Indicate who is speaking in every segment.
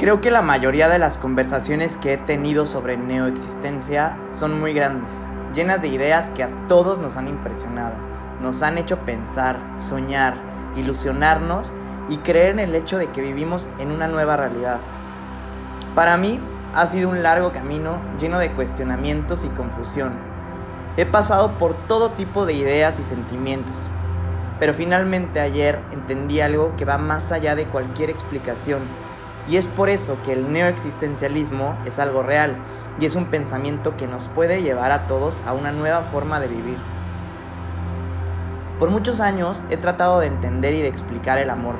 Speaker 1: Creo que la mayoría de las conversaciones que he tenido sobre neoexistencia son muy grandes, llenas de ideas que a todos nos han impresionado, nos han hecho pensar, soñar, ilusionarnos y creer en el hecho de que vivimos en una nueva realidad. Para mí ha sido un largo camino lleno de cuestionamientos y confusión. He pasado por todo tipo de ideas y sentimientos, pero finalmente ayer entendí algo que va más allá de cualquier explicación y es por eso que el neoexistencialismo es algo real y es un pensamiento que nos puede llevar a todos a una nueva forma de vivir. Por muchos años he tratado de entender y de explicar el amor,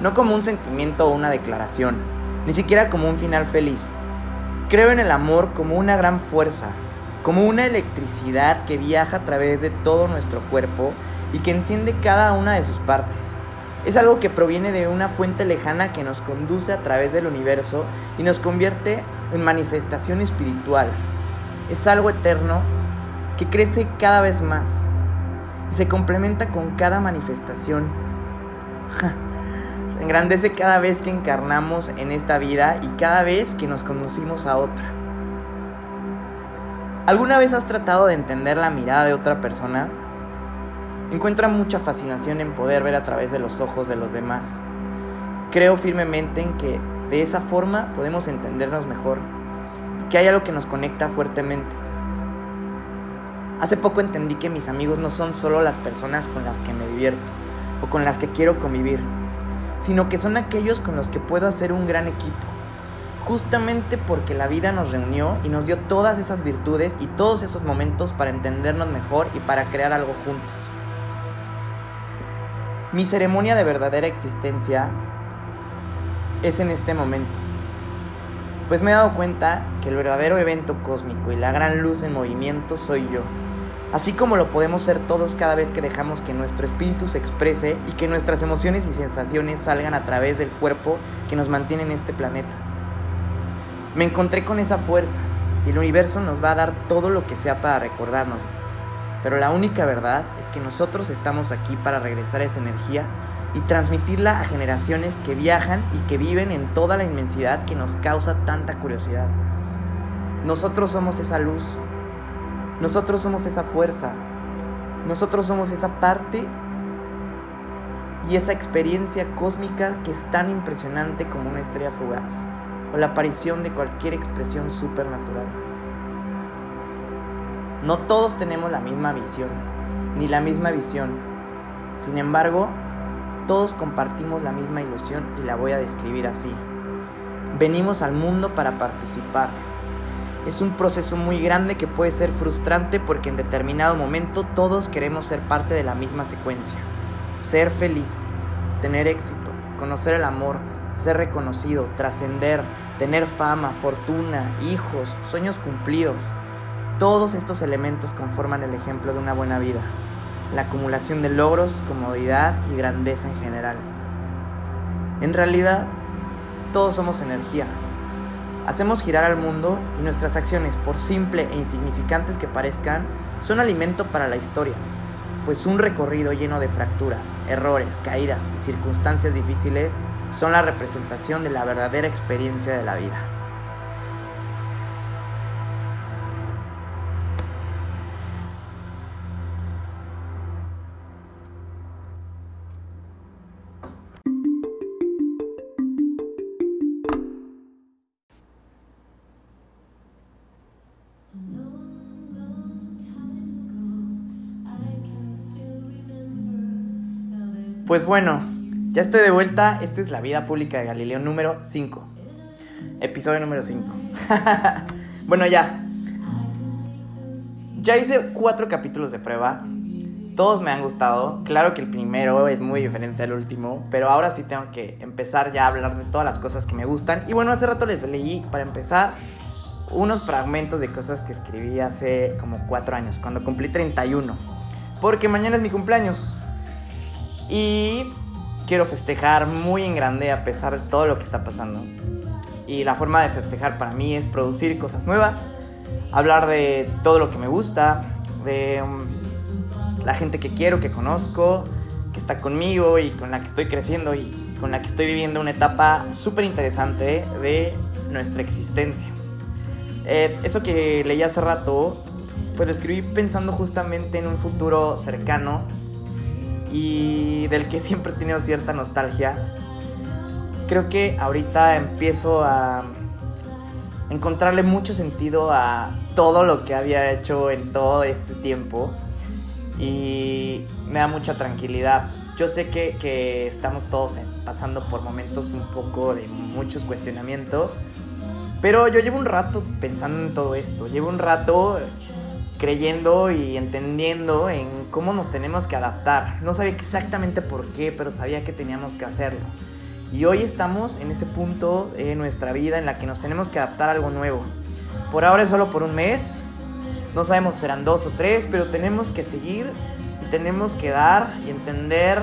Speaker 1: no como un sentimiento o una declaración, ni siquiera como un final feliz. Creo en el amor como una gran fuerza, como una electricidad que viaja a través de todo nuestro cuerpo y que enciende cada una de sus partes es algo que proviene de una fuente lejana que nos conduce a través del universo y nos convierte en manifestación espiritual. Es algo eterno que crece cada vez más y se complementa con cada manifestación. se engrandece cada vez que encarnamos en esta vida y cada vez que nos conducimos a otra. ¿Alguna vez has tratado de entender la mirada de otra persona? Encuentra mucha fascinación en poder ver a través de los ojos de los demás. Creo firmemente en que de esa forma podemos entendernos mejor, que hay algo que nos conecta fuertemente. Hace poco entendí que mis amigos no son solo las personas con las que me divierto o con las que quiero convivir, sino que son aquellos con los que puedo hacer un gran equipo. Justamente porque la vida nos reunió y nos dio todas esas virtudes y todos esos momentos para entendernos mejor y para crear algo juntos. Mi ceremonia de verdadera existencia es en este momento. Pues me he dado cuenta que el verdadero evento cósmico y la gran luz en movimiento soy yo. Así como lo podemos ser todos cada vez que dejamos que nuestro espíritu se exprese y que nuestras emociones y sensaciones salgan a través del cuerpo que nos mantiene en este planeta. Me encontré con esa fuerza y el universo nos va a dar todo lo que sea para recordarnos pero la única verdad es que nosotros estamos aquí para regresar esa energía y transmitirla a generaciones que viajan y que viven en toda la inmensidad que nos causa tanta curiosidad. Nosotros somos esa luz, nosotros somos esa fuerza, nosotros somos esa parte y esa experiencia cósmica que es tan impresionante como una estrella fugaz o la aparición de cualquier expresión supernatural. No todos tenemos la misma visión, ni la misma visión. Sin embargo, todos compartimos la misma ilusión y la voy a describir así. Venimos al mundo para participar. Es un proceso muy grande que puede ser frustrante porque en determinado momento todos queremos ser parte de la misma secuencia. Ser feliz, tener éxito, conocer el amor, ser reconocido, trascender, tener fama, fortuna, hijos, sueños cumplidos todos estos elementos conforman el ejemplo de una buena vida, la acumulación de logros, comodidad y grandeza en general. En realidad, todos somos energía. Hacemos girar al mundo y nuestras acciones, por simple e insignificantes que parezcan, son alimento para la historia, pues un recorrido lleno de fracturas, errores, caídas y circunstancias difíciles son la representación de la verdadera experiencia de la vida. Pues bueno, ya estoy de vuelta. Esta es la vida pública de Galileo número 5. Episodio número 5. bueno, ya. Ya hice cuatro capítulos de prueba. Todos me han gustado. Claro que el primero es muy diferente al último. Pero ahora sí tengo que empezar ya a hablar de todas las cosas que me gustan. Y bueno, hace rato les leí para empezar unos fragmentos de cosas que escribí hace como cuatro años, cuando cumplí 31. Porque mañana es mi cumpleaños. Y quiero festejar muy en grande a pesar de todo lo que está pasando. Y la forma de festejar para mí es producir cosas nuevas, hablar de todo lo que me gusta, de um, la gente que quiero, que conozco, que está conmigo y con la que estoy creciendo y con la que estoy viviendo una etapa súper interesante de nuestra existencia. Eh, eso que leí hace rato, pues lo escribí pensando justamente en un futuro cercano y del que siempre he tenido cierta nostalgia. Creo que ahorita empiezo a encontrarle mucho sentido a todo lo que había hecho en todo este tiempo y me da mucha tranquilidad. Yo sé que, que estamos todos pasando por momentos un poco de muchos cuestionamientos, pero yo llevo un rato pensando en todo esto, llevo un rato creyendo y entendiendo en cómo nos tenemos que adaptar. No sabía exactamente por qué, pero sabía que teníamos que hacerlo. Y hoy estamos en ese punto de nuestra vida en la que nos tenemos que adaptar a algo nuevo. Por ahora es solo por un mes, no sabemos si serán dos o tres, pero tenemos que seguir y tenemos que dar y entender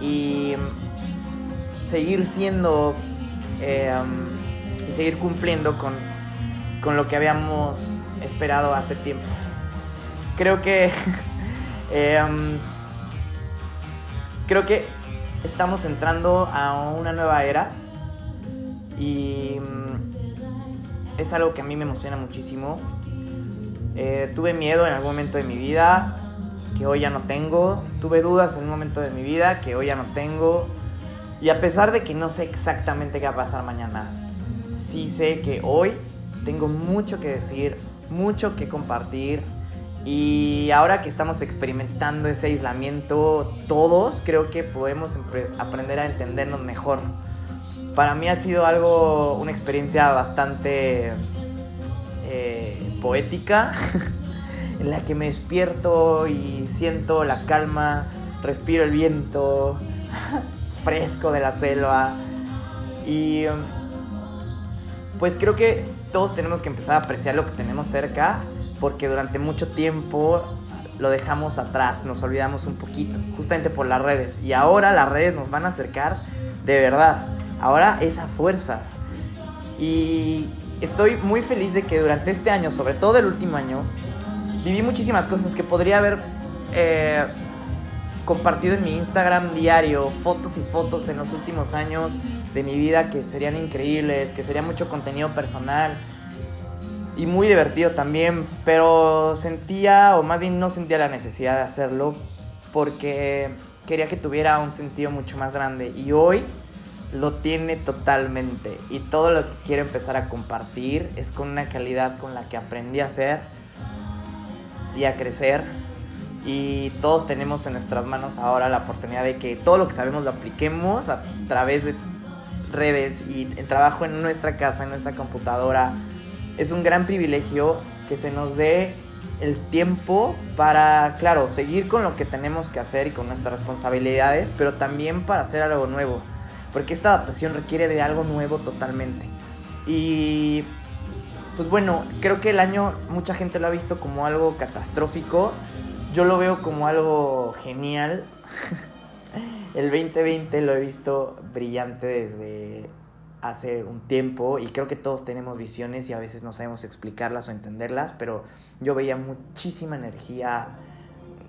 Speaker 1: y seguir siendo eh, y seguir cumpliendo con, con lo que habíamos esperado hace tiempo. Creo que eh, creo que estamos entrando a una nueva era y mm, es algo que a mí me emociona muchísimo eh, tuve miedo en algún momento de mi vida que hoy ya no tengo. Tuve dudas en un momento de mi vida que hoy ya no tengo. Y a pesar de que no sé exactamente qué va a pasar mañana, sí sé que hoy tengo mucho que decir, mucho que compartir. Y ahora que estamos experimentando ese aislamiento, todos creo que podemos aprender a entendernos mejor. Para mí ha sido algo, una experiencia bastante poética en la que me despierto y siento la calma, respiro el viento fresco de la selva y pues creo que todos tenemos que empezar a apreciar lo que tenemos cerca porque durante mucho tiempo lo dejamos atrás, nos olvidamos un poquito, justamente por las redes. Y ahora las redes nos van a acercar de verdad. Ahora es a fuerzas. Y estoy muy feliz de que durante este año, sobre todo el último año, viví muchísimas cosas que podría haber eh, compartido en mi Instagram diario, fotos y fotos en los últimos años de mi vida que serían increíbles, que sería mucho contenido personal y muy divertido también, pero sentía, o más bien no sentía la necesidad de hacerlo porque quería que tuviera un sentido mucho más grande y hoy lo tiene totalmente y todo lo que quiero empezar a compartir es con una calidad con la que aprendí a hacer y a crecer y todos tenemos en nuestras manos ahora la oportunidad de que todo lo que sabemos lo apliquemos a través de redes y el trabajo en nuestra casa, en nuestra computadora. Es un gran privilegio que se nos dé el tiempo para, claro, seguir con lo que tenemos que hacer y con nuestras responsabilidades, pero también para hacer algo nuevo porque esta adaptación requiere de algo nuevo totalmente. Y pues bueno, creo que el año mucha gente lo ha visto como algo catastrófico. Yo lo veo como algo genial. el 2020 lo he visto brillante desde hace un tiempo y creo que todos tenemos visiones y a veces no sabemos explicarlas o entenderlas, pero yo veía muchísima energía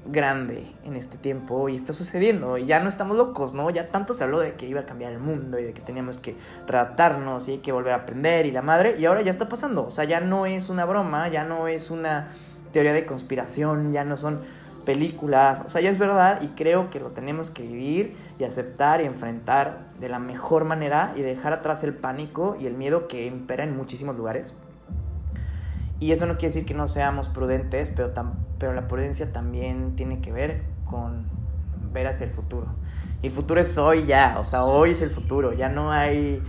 Speaker 1: grande en este tiempo y está sucediendo y ya no estamos locos, ¿no? Ya tanto se habló de que iba a cambiar el mundo y de que teníamos que readaptarnos y hay que volver a aprender y la madre y ahora ya está pasando, o sea, ya no es una broma, ya no es una teoría de conspiración, ya no son películas, o sea, ya es verdad y creo que lo tenemos que vivir y aceptar y enfrentar de la mejor manera y dejar atrás el pánico y el miedo que impera en muchísimos lugares. Y eso no quiere decir que no seamos prudentes, pero, pero la prudencia también tiene que ver con ver hacia el futuro. Y el futuro es hoy ya, o sea, hoy es el futuro, ya no hay...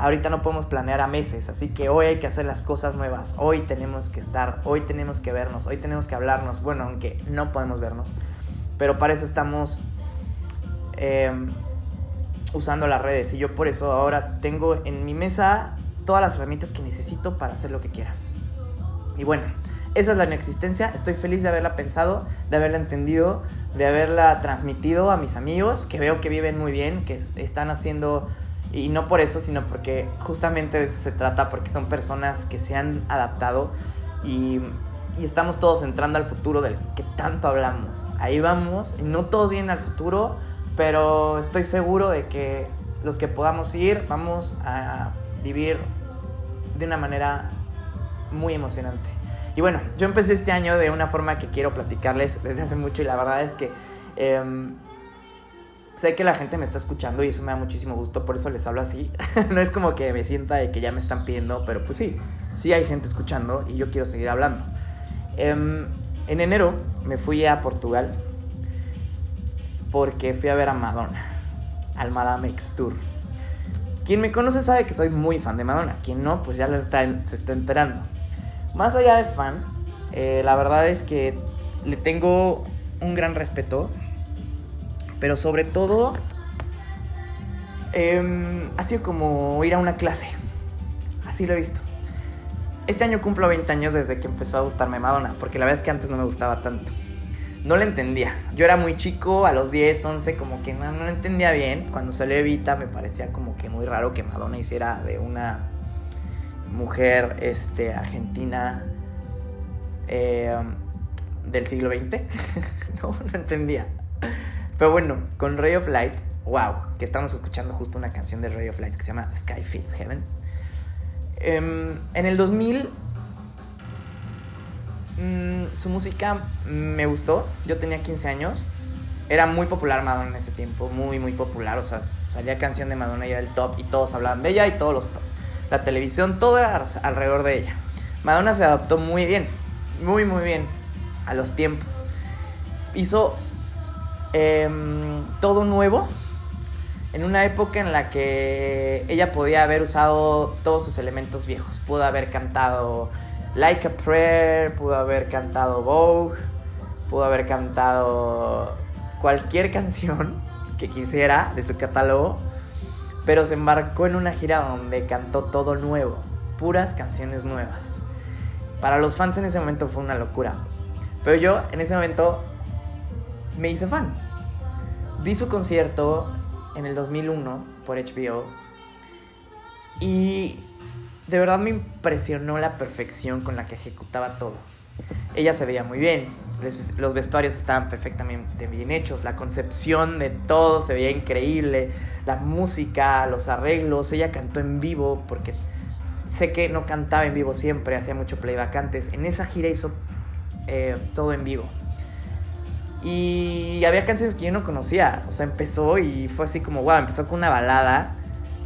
Speaker 1: Ahorita no podemos planear a meses, así que hoy hay que hacer las cosas nuevas, hoy tenemos que estar, hoy tenemos que vernos, hoy tenemos que hablarnos, bueno, aunque no podemos vernos, pero para eso estamos em, usando las redes y yo por eso ahora tengo en mi mesa todas las herramientas que necesito para hacer lo que quiera. Y bueno, esa es la inexistencia. Estoy feliz de haberla pensado, de haberla entendido, de haberla transmitido a mis amigos, que veo que viven muy bien, que están haciendo, y no por eso, sino porque justamente de eso se trata, porque son personas que se han adaptado y, y estamos todos entrando al futuro del que tanto hablamos. Ahí vamos, no todos vienen al futuro, pero estoy seguro de que los que podamos ir, vamos a vivir de una manera muy emocionante. Y bueno, yo empecé este año de una forma que quiero platicarles desde hace mucho y la verdad es que em, sé que la gente me está escuchando y eso me da muchísimo gusto, por eso les hablo así. no es como que me sienta de que ya me están pidiendo, pero pues sí, sí hay gente escuchando y yo quiero seguir hablando. Em, en enero me fui a Portugal porque fui a ver a Madonna, al Madame X Tour. Quien me conoce sabe que soy muy fan de Madonna, quien no, pues ya lo está, se está enterando. Más allá de fan, eh, la verdad es que le tengo un gran respeto, pero sobre todo em, ha sido como ir a una clase. Así lo he visto. Este año cumplo 20 años desde que empezó a gustarme Madonna, porque la verdad es que antes no me gustaba tanto no la entendía. Yo era muy chico, a los 10, 11, como que no, no entendía bien. Cuando salió Evita me parecía como que muy raro que Madonna hiciera de una mujer este, argentina eh, del siglo XX. no, no entendía. Pero bueno, con Ray of Light, wow, que estamos escuchando justo una canción de Ray of Light que se llama Sky Fits Heaven. Em, en el 2000 Mm, su música me gustó. Yo tenía 15 años. Era muy popular Madonna en ese tiempo, muy, muy popular. O sea, salía canción de Madonna y era el top y todos hablaban de ella y todos los top. La televisión, todo era alrededor de ella. Madonna se adaptó muy bien, muy, muy bien a los tiempos. Hizo em, todo nuevo en una época en la que ella podía haber usado todos sus elementos viejos. Pudo haber cantado Like a Prayer, pudo haber cantado Vogue, pudo haber cantado cualquier canción que quisiera de su catálogo, pero se embarcó en una gira donde cantó todo nuevo, puras canciones nuevas. Para los fans en ese momento fue una locura, pero yo en ese momento me hice fan. Vi su concierto en el 2001 por HBO y de verdad me impresionó la perfección con la que ejecutaba todo. Ella se veía muy bien, los vestuarios estaban perfectamente bien hechos, la concepción de todo se veía increíble, la música, los arreglos, ella cantó en vivo porque sé que no cantaba en vivo siempre, hacía mucho playback antes, en esa gira hizo eh, todo en vivo. Y había canciones que yo no conocía, o sea, empezó y fue así como, wow, empezó con una balada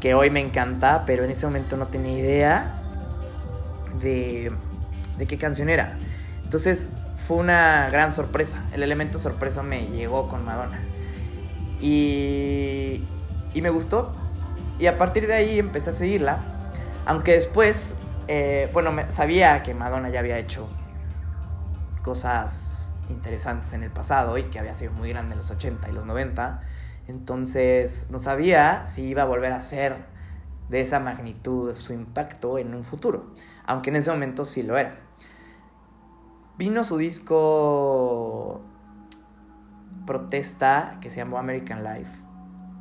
Speaker 1: que hoy me encanta, pero en ese momento no tenía idea de, de qué canción era. Entonces fue una gran sorpresa. El elemento sorpresa me llegó con Madonna. Y, y me gustó. Y a partir de ahí empecé a seguirla. Aunque después, eh, bueno, sabía que Madonna ya había hecho cosas interesantes en el pasado y que había sido muy grande en los 80 y los 90. Entonces no sabía si iba a volver a ser de esa magnitud su impacto en un futuro, aunque en ese momento sí lo era. Vino su disco Protesta que se llamó American Life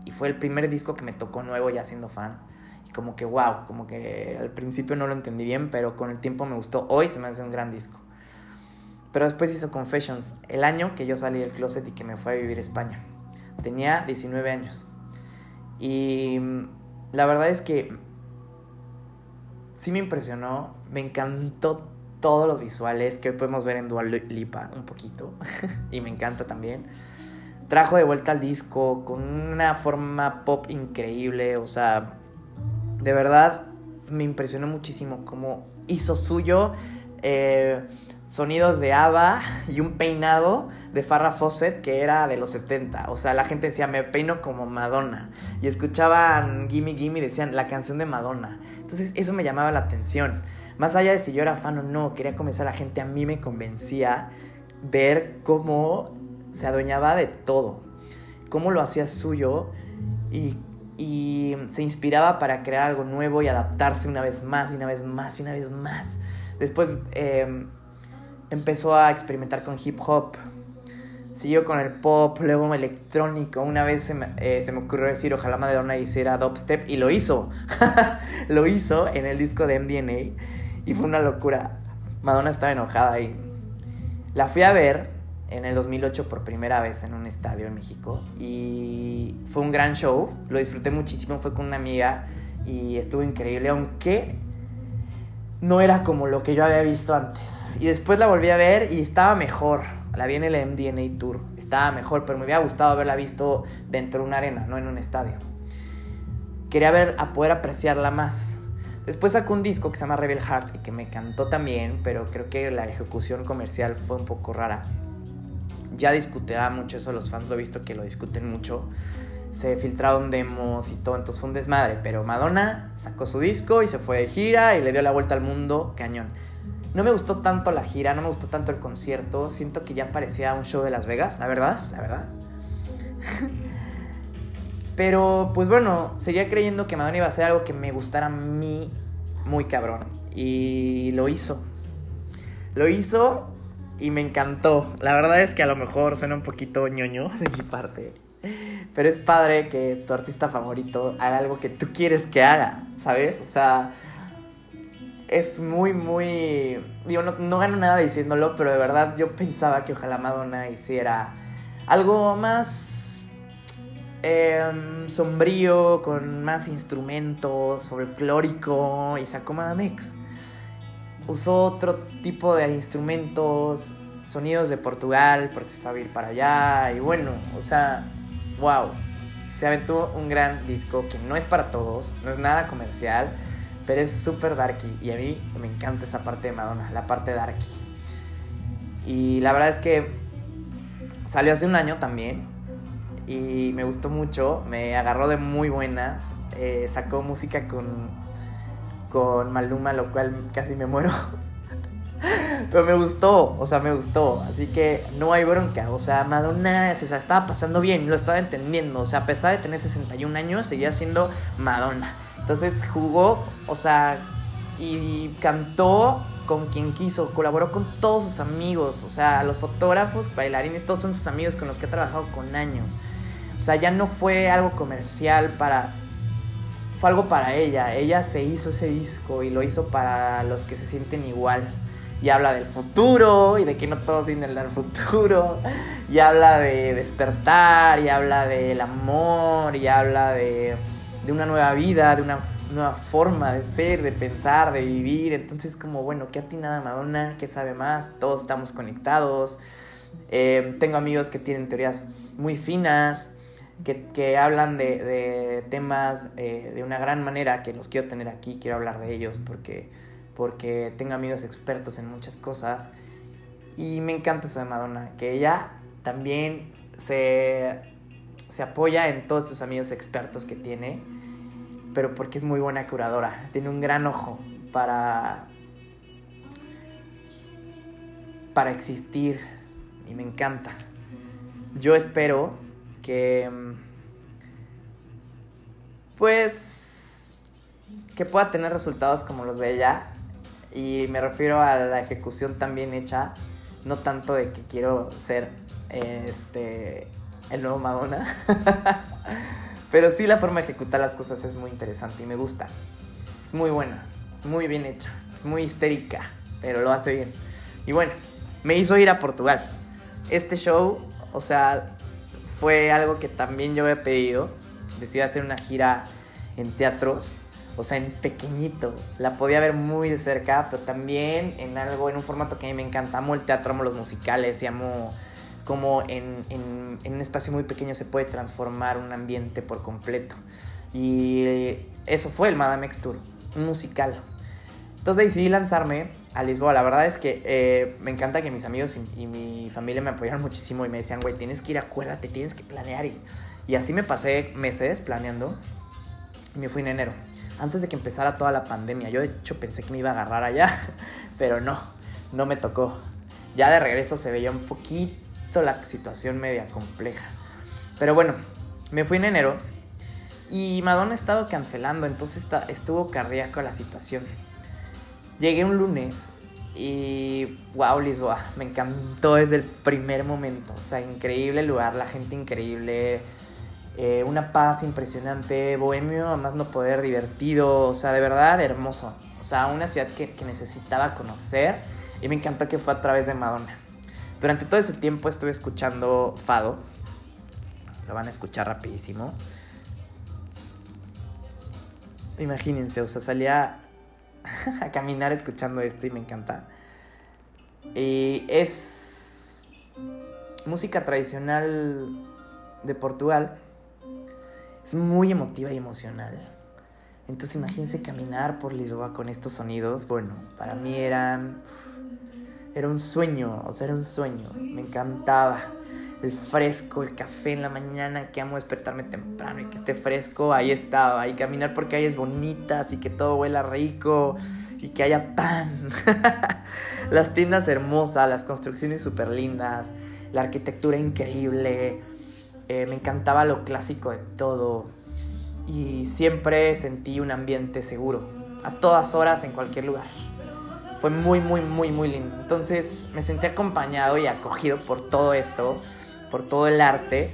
Speaker 1: y fue el primer disco que me tocó nuevo ya siendo fan y como que wow, como que al principio no lo entendí bien, pero con el tiempo me gustó. Hoy se me hace un gran disco. Pero después hizo Confessions, el año que yo salí del closet y que me fue a vivir a España. Tenía 19 años. Y mm, la verdad es que sí me impresionó, me encantó todos los visuales que hoy podemos ver en Dual Lipa un poquito. y me encanta también. Trajo de vuelta al disco con una forma pop increíble, o sea, de verdad me impresionó muchísimo cómo hizo suyo. Eh, sonidos de ABBA y un peinado de Farrah Fawcett que era de los 70. O sea, la gente decía, me peino como Madonna. Y escuchaban Gimme Gimme y decían, la canción de Madonna. Entonces eso me llamaba la atención. Más allá de si yo era fan o no, quería comenzar a la gente, a mí me convencía ver cómo se adueñaba de todo. Cómo lo hacía suyo y, y se inspiraba para crear algo nuevo y adaptarse una vez más y una vez más y una vez más. Después... Eh, empezó a experimentar con hip hop. Siguió con el pop, luego electrónico. Una vez se me, eh, ocurrió decir, ojalá Madonna hiciera dubstep y lo hizo. lo hizo en el disco de MDNA y fue una locura. Madonna estaba enojada ahí. La fui a ver en el 2008 por primera vez en un estadio en México y fue un gran show, lo disfruté muchísimo, fue con una amiga y estuvo increíble, aunque no era como lo que yo había visto antes. Y después la volví a ver y estaba mejor. La vi en el MDNA Tour, estaba mejor, pero me hubiera gustado haberla visto dentro de una arena, no en un estadio. Quería ver a poder apreciarla más. Después sacó un disco que se llama Rebel Heart y que me encantó también, pero creo que la ejecución comercial fue un poco rara. Ya discutirá mucho eso, los fans lo he visto que lo discuten mucho. Se filtraron demos y todo, entonces fue un desmadre. Pero Madonna sacó su disco y se fue de gira y le dio la vuelta al mundo cañón. No me gustó tanto la gira, no me gustó tanto el concierto. Siento que ya parecía un show de Las Vegas, la verdad, la verdad. Pero pues bueno, seguía creyendo que Madonna iba a hacer algo que me gustara a mí muy cabrón. Y lo hizo. Lo hizo y me encantó. La verdad es que a lo mejor suena un poquito ñoño de mi parte. Pero es padre que tu artista favorito haga algo que tú quieres que haga, ¿sabes? O sea, es muy, muy... Digo, no, no gano nada diciéndolo, pero de verdad yo pensaba que ojalá Madonna hiciera algo más em, sombrío, con más instrumentos, folclórico, y sacó Madame X usó otro tipo de instrumentos, sonidos de Portugal, porque se fue a ir para allá. Y bueno, o sea, wow. Se aventó un gran disco que no es para todos, no es nada comercial, pero es súper darky. Y a mí me encanta esa parte de Madonna, la parte darky. Y la verdad es que salió hace un año también. Y me gustó mucho, me agarró de muy buenas. Eh, sacó música con con Maluma, lo cual casi me muero. Pero me gustó, o sea, me gustó. Así que no hay bronca. O sea, Madonna se estaba pasando bien, lo estaba entendiendo. O sea, a pesar de tener 61 años, seguía siendo Madonna. Entonces jugó, o sea, y cantó con quien quiso, colaboró con todos sus amigos, o sea, los fotógrafos, bailarines, todos son sus amigos con los que ha trabajado con años. O sea, ya no fue algo comercial para fue algo para ella. Ella se hizo ese disco y lo hizo para los que se sienten igual. Y habla del futuro y de que no todos tienen el futuro. Y habla de despertar, y habla del amor, y habla de, de una nueva vida, de una nueva forma de ser, de pensar, de vivir. Entonces, como bueno, ¿qué nada Madonna? ¿Qué sabe más? Todos estamos conectados. Eh, tengo amigos que tienen teorías muy finas que, hablan de, temas eh, de una gran manera que los quiero tener aquí, quiero hablar de ellos porque, porque tengo amigos expertos en muchas cosas y me encanta eso de Madonna, que ella también se, se apoya en todos sus amigos expertos que tiene, pero porque es muy buena curadora, tiene un gran ojo para, para existir y me encanta. Yo espero que pues que pueda tener resultados como los de ella y me refiero a la ejecución tan bien hecha no tanto de que quiero ser este el nuevo Madonna pero sí la forma de ejecutar las cosas es muy interesante y me gusta es muy buena es muy bien hecha es muy histérica pero lo hace bien y bueno me hizo ir a Portugal este show o sea fue algo que también yo había pedido. Decidí hacer una gira en teatros, o sea, en pequeñito. La podía ver muy de cerca, pero también en algo, en un formato que a mí me encanta. Amo el teatro, amo los musicales y amo cómo en, en un espacio muy pequeño se puede transformar un ambiente por completo. Y eso fue el Madame X Tour, un musical. Entonces decidí lanzarme a Lisboa. La verdad es que eh, me encanta que mis amigos y, mi familia me apoyaron muchísimo y me decían, güey, tienes que ir, acuérdate, tienes que planear. Y, y así me pasé meses planeando y me fui en enero, antes de que empezara toda la pandemia. Yo de hecho pensé que me iba a agarrar allá, pero no, no me tocó. Ya de regreso se veía un poquito la situación media compleja. Pero bueno, me fui en enero y Madonna ha estado cancelando, entonces estuvo cardíaco la situación. Llegué un lunes y wow, Lisboa, me encantó desde el primer momento. O sea, increíble lugar, la gente increíble, eh, una paz impresionante, bohemio, además no poder, divertido, o sea, de verdad hermoso. O sea, una ciudad que, necesitaba conocer y me encantó que fue a través de Madonna. Durante todo ese tiempo estuve escuchando Fado. Lo van a escuchar rapidísimo. Imagínense, o sea, salía a caminar escuchando esto y me encanta. Y es música tradicional de Portugal. Es muy emotiva y emocional. Entonces imagínense caminar por Lisboa con estos sonidos. Bueno, para mí eran... Era un sueño, o sea, era un sueño. Me encantaba el fresco, el café en la mañana, que amo despertarme temprano y que esté fresco, ahí estaba. Y caminar por calles bonitas y que todo huela rico y que haya pan. las tiendas hermosas, las construcciones súper lindas, la arquitectura increíble. Eh, me encantaba lo clásico de todo. Y siempre sentí un ambiente seguro, a todas horas, en cualquier lugar. Fue muy, muy, muy, muy lindo. Entonces me sentí acompañado y acogido por todo esto por todo el arte.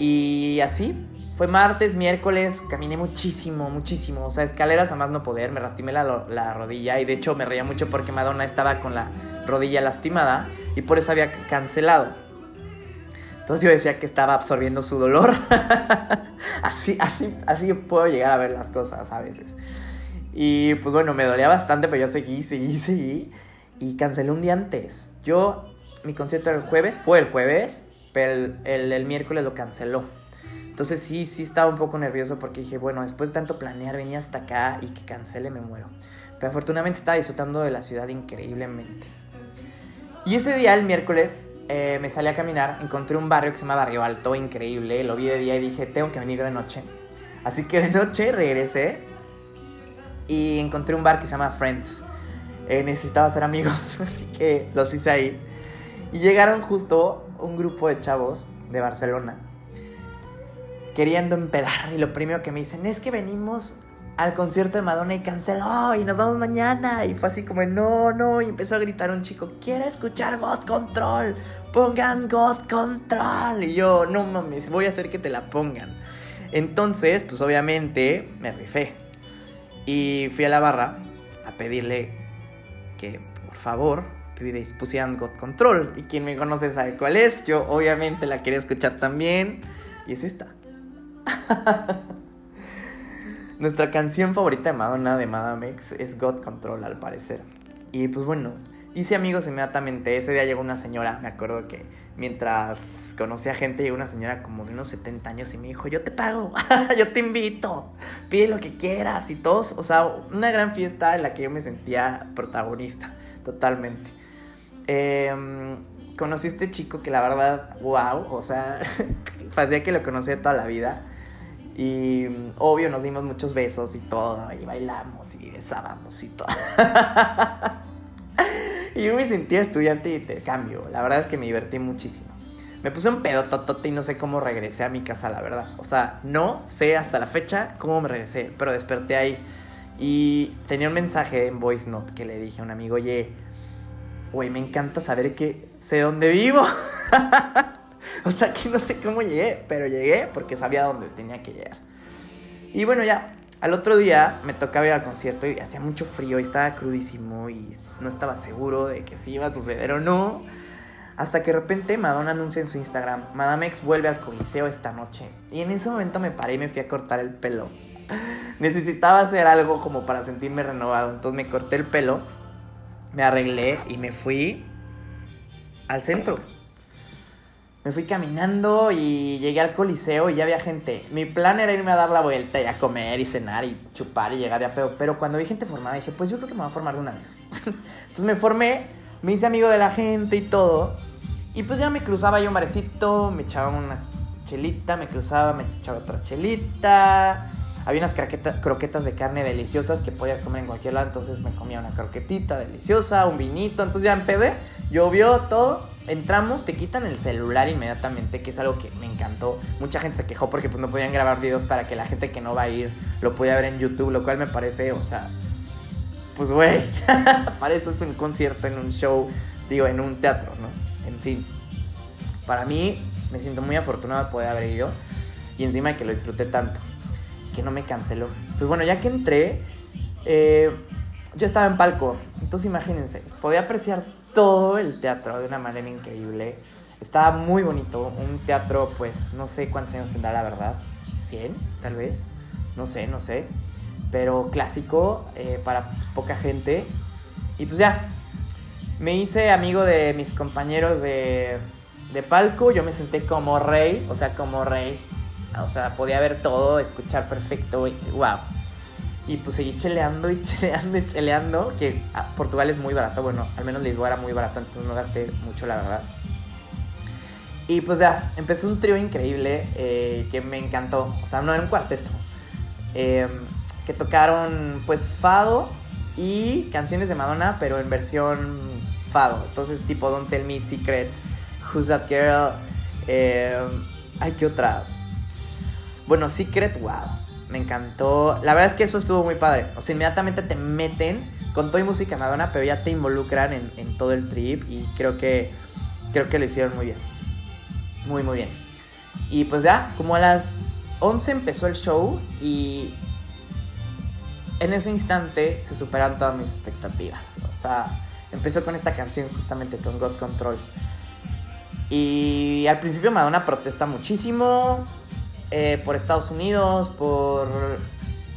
Speaker 1: Y así, fue martes, miércoles, caminé muchísimo, muchísimo. O sea, escaleras a más no poder, me lastimé la, la, rodilla y de hecho me reía mucho porque Madonna estaba con la rodilla lastimada y por eso había cancelado. Entonces yo decía que estaba absorbiendo su dolor. así, así, así puedo llegar a ver las cosas a veces. Y pues bueno, me dolía bastante, pero yo seguí, seguí, seguí. Y cancelé un día antes. Yo mi concierto era el jueves, fue el jueves, pero el, miércoles lo canceló. Entonces sí, sí estaba un poco nervioso porque dije, bueno, después de tanto planear, venía hasta acá y que cancele me muero. Pero afortunadamente estaba disfrutando de la ciudad increíblemente. Y ese día, el miércoles, eh, me salí a caminar, encontré un barrio que se llama Barrio Alto, increíble, lo vi de día y dije, tengo que venir de noche. Así que de noche regresé y encontré un bar que se llama Friends. Eh, necesitaba ser amigos, así que los hice ahí. Y llegaron justo un grupo de chavos de Barcelona queriendo empedar. Y lo primero que me dicen es que venimos al concierto de Madonna y canceló y nos vamos mañana. Y fue así como, no, no. Y empezó a gritar un chico, quiero escuchar God Control. Pongan God Control. Y yo, no mames, voy a hacer que te la pongan. Entonces, pues obviamente me rifé. Y fui a la barra a pedirle que, por favor, pusieran God Control. Y quien me conoce sabe cuál es. Yo obviamente la quería escuchar también. Y es esta. Nuestra canción favorita de Madonna de Madame X es God Control al parecer. Y pues bueno, hice amigos inmediatamente. Ese día llegó una señora, me acuerdo que mientras conocía gente llegó una señora como de unos 70 años y me dijo, yo te pago, yo te invito, pide lo que quieras y todos, o sea, una gran fiesta en la que yo me sentía protagonista, totalmente. Eh, conocí a este chico que la verdad, wow, o sea, parecía que lo conocía toda la vida. Y obvio nos dimos muchos besos y todo, y bailamos y besábamos y todo. y yo me sentía estudiante de intercambio, la verdad es que me divertí muchísimo. Me puse un pedo totote y no sé cómo regresé a mi casa, la verdad. O sea, no sé hasta la fecha cómo me regresé, pero desperté ahí. Y tenía un mensaje en Voice Note que le dije a un amigo, oye, güey, me encanta saber que sé dónde vivo. o sea, que no sé cómo llegué, pero llegué porque sabía dónde tenía que llegar. Y bueno, ya, al otro día me tocaba ir al concierto y hacía mucho frío y estaba crudísimo y no estaba seguro de que si iba a suceder o no. Hasta que de repente Madonna anuncia en su Instagram, Madame X vuelve al coliseo esta noche. Y en ese momento me paré y me fui a cortar el pelo. Necesitaba hacer algo como para sentirme renovado. Entonces me corté el pelo me arreglé y me fui al centro. Me fui caminando y llegué al coliseo y ya había gente. Mi plan era irme a dar la vuelta y a comer y cenar y chupar y llegar ya pero Pero cuando vi gente formada dije, pues yo creo que me voy a formar de una vez. Entonces me formé, me hice amigo de la gente y todo. Y pues ya me cruzaba yo un barecito, me echaba una chelita, me cruzaba, me echaba otra chelita había unas croquetas de carne deliciosas que podías comer en cualquier lado, entonces me comía una croquetita deliciosa, un vinito, entonces ya empedé, llovió todo, entramos, te quitan el celular inmediatamente, que es algo que me encantó. Mucha gente se quejó porque pues no podían grabar videos para que la gente que no va a ir lo pudiera ver en YouTube, lo cual me parece, o sea, pues güey, para eso es un concierto en un show, digo, en un teatro, ¿no? En fin, para mí pues, me siento muy afortunado de poder haber ido y encima de que lo disfruté tanto que no me canceló. Pues bueno, ya que entré, eh, yo estaba en palco. Entonces imagínense, podía apreciar todo el teatro de una manera increíble. Estaba muy bonito, un teatro pues no sé cuántos años tendrá la verdad, 100 tal vez, no sé, no sé, pero clásico eh, para pues, poca gente. Y pues ya, me hice amigo de mis compañeros de, de palco, yo me senté como rey, o sea, como rey, o sea, podía ver todo, escuchar perfecto, wow. Y pues seguí cheleando y cheleando y cheleando, que ah, Portugal es muy barato, bueno, al menos Lisboa era muy barato, entonces no gasté mucho, la verdad. Y pues ya, empezó un trío increíble eh, que me encantó, o sea, no era un cuarteto, em, que tocaron pues fado y canciones de Madonna, pero en versión fado, entonces tipo Don't Tell Me Secret, Who's That Girl, eh, ay, ¿qué otra? Bueno, Secret, wow me encantó. La verdad es que eso estuvo muy padre. O sea, inmediatamente te meten con toda y música Madonna, pero ya te involucran en, todo el trip y creo que, creo que lo hicieron muy bien. Muy, muy bien. Y pues ya, como a las 11 empezó el show y en ese instante se superan todas mis expectativas. O sea, empezó con esta canción justamente con God Control. Y al principio Madonna protesta muchísimo, eh, por Estados Unidos, por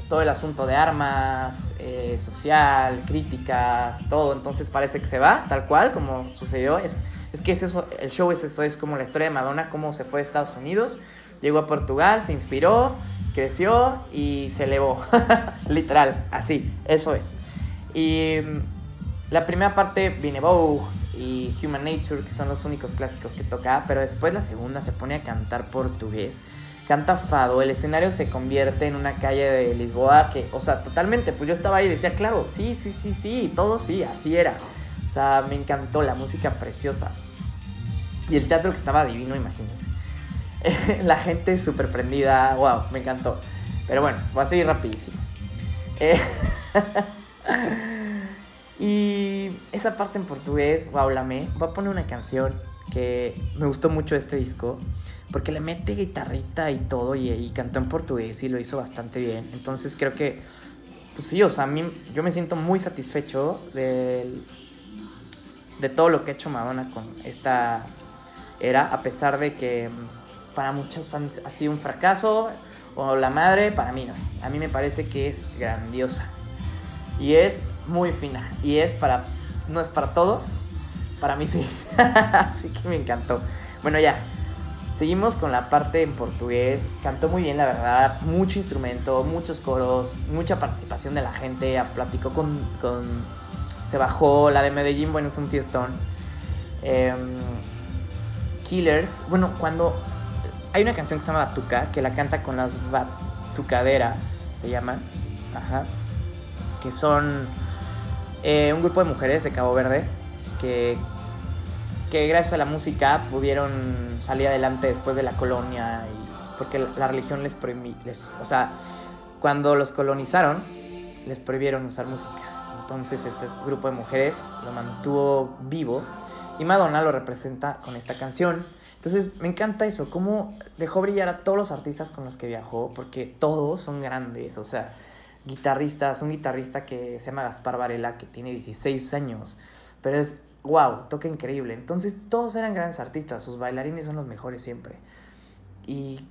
Speaker 1: todo el asunto de armas, eh, social, críticas, todo. Entonces parece que se va, tal cual, como sucedió. Es, es que es eso, el show es eso, es como la historia de Madonna, cómo se fue a Estados Unidos, llegó a Portugal, se inspiró, creció y se elevó. Literal, así, eso es. Y mm, la primera parte Vogue y Human Nature, que son los únicos clásicos que toca, pero después la segunda se pone a cantar portugués canta fado, el escenario se convierte en una calle de Lisboa que, o sea, totalmente, pues yo estaba ahí y decía, claro, sí, sí, sí, sí, todo sí, así era. O sea, me encantó la música preciosa. Y el teatro que estaba divino, imagínense. la gente súper prendida, wow, me encantó. Pero bueno, voy a seguir rapidísimo. Eh, y esa parte en portugués, wow, la me. Voy a poner una canción que me gustó mucho este disco, porque le mete guitarrita y todo, y, cantó en portugués y lo hizo bastante bien. Entonces creo que, pues sí, o sea, a mí, yo me siento muy satisfecho de, de todo lo que ha hecho Madonna con esta era, a pesar de que para muchos fans ha sido un fracaso, o la madre, para mí no. A mí me parece que es grandiosa. Y es muy fina. Y es para, no es para todos, para mí sí. Así que me encantó. Bueno, ya. Seguimos con la parte en portugués. Cantó muy bien, la verdad. Mucho instrumento, muchos coros, mucha participación de la gente. Platicó con, con. Se bajó. La de Medellín, bueno, es un fiestón. Em, Killers. Bueno, cuando. Hay una canción que se llama Batuca, que la canta con las batucaderas, se llaman. Ajá. Que son eh, un grupo de mujeres de Cabo Verde que, que gracias a la música pudieron salir adelante después de la colonia, y, porque la, religión les prohibió, o sea, cuando los colonizaron, les prohibieron usar música. Entonces este grupo de mujeres lo mantuvo vivo y Madonna lo representa con esta canción. Entonces me encanta eso, cómo dejó brillar a todos los artistas con los que viajó, porque todos son grandes, o sea, guitarristas, un guitarrista que se llama Gaspar Varela, que tiene 16 años, pero es wow, toca increíble. Entonces todos eran grandes artistas, sus bailarines son los mejores siempre. Y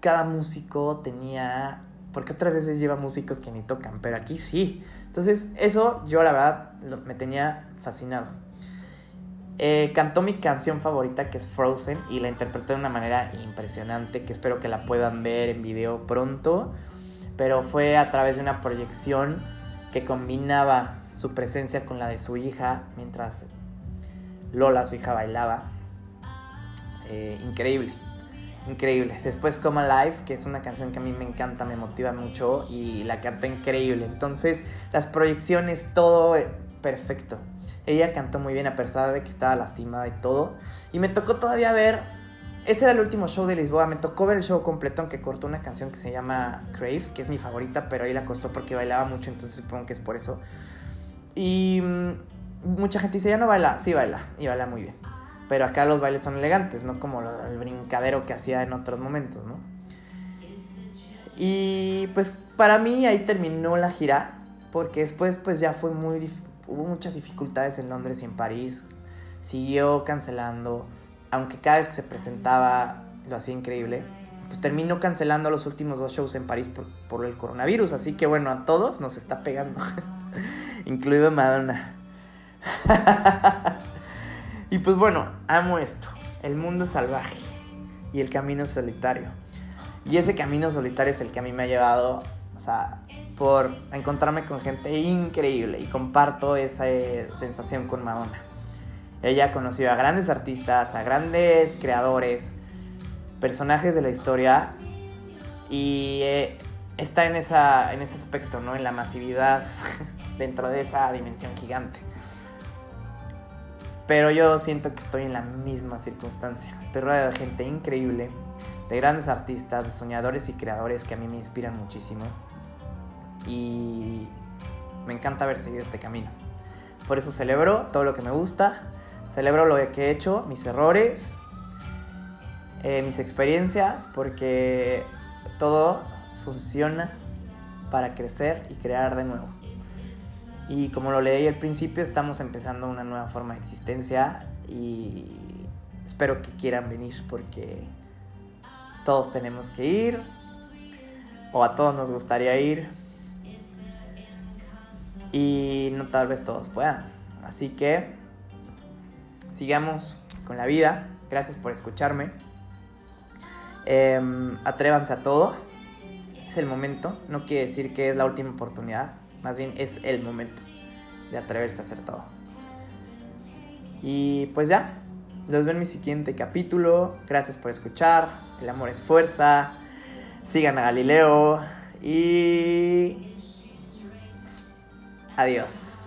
Speaker 1: cada músico tenía, porque otras veces lleva músicos que ni tocan, pero aquí sí. Entonces eso yo la verdad me tenía fascinado. Eh, cantó mi canción favorita que es Frozen y la interpretó de una manera impresionante que espero que la puedan ver en video pronto. Pero fue a través de una proyección que combinaba su presencia con la de su hija mientras Lola, su hija, bailaba. Eh, increíble, increíble. Después Come Alive, que es una canción que a mí me encanta, me motiva mucho y la cantó increíble. Entonces, las proyecciones, todo eh, perfecto. Ella cantó muy bien a pesar de que estaba lastimada y todo. Y me tocó todavía ver, ese era el último show de Lisboa, me tocó ver el show completo, aunque cortó una canción que se llama Crave, que es mi favorita, pero ahí la cortó porque bailaba mucho, entonces supongo que es por eso. Y mm, mucha gente dice, ya no baila, sí baila, y baila muy bien. Pero acá los bailes son elegantes, no como el brincadero que hacía en otros momentos, ¿no? Y pues para mí ahí terminó la gira, porque después pues ya fue muy, hubo muchas dificultades en Londres y en París, siguió cancelando, aunque cada vez que se presentaba lo hacía increíble, pues terminó cancelando los últimos dos shows en París por, por el coronavirus, así que bueno, a todos nos está pegando, incluido Madonna. y pues bueno, amo esto, el mundo salvaje y el camino solitario. Y ese camino solitario es el que a mí me ha llevado, o sea, por encontrarme con gente increíble y comparto esa eh, sensación con Madonna. Ella ha conocido a grandes artistas, a grandes creadores, personajes de la historia y eh, está en, esa, en ese aspecto, ¿no? En la masividad dentro de esa dimensión gigante. Pero yo siento que estoy en la misma circunstancia. Estoy rodeado de gente increíble, de grandes artistas, de soñadores y creadores que a mí me inspiran muchísimo. Y me encanta haber seguido este camino. Por eso celebro todo lo que me gusta, celebro lo que he hecho, mis errores, eh, mis experiencias, porque todo funciona para crecer y crear de nuevo. Y como lo leí al principio, estamos empezando una nueva forma de existencia y espero que quieran venir porque todos tenemos que ir o a todos nos gustaría ir y no tal vez todos puedan. Así que sigamos con la vida. Gracias por escucharme. Em, atrévanse a todo. Es el momento. No quiere decir que es la última oportunidad. Más bien es el momento de atreverse a hacer todo. Y pues ya. Los veo en mi siguiente capítulo. Gracias por escuchar. El amor es fuerza. Sigan a Galileo. Y... Adiós.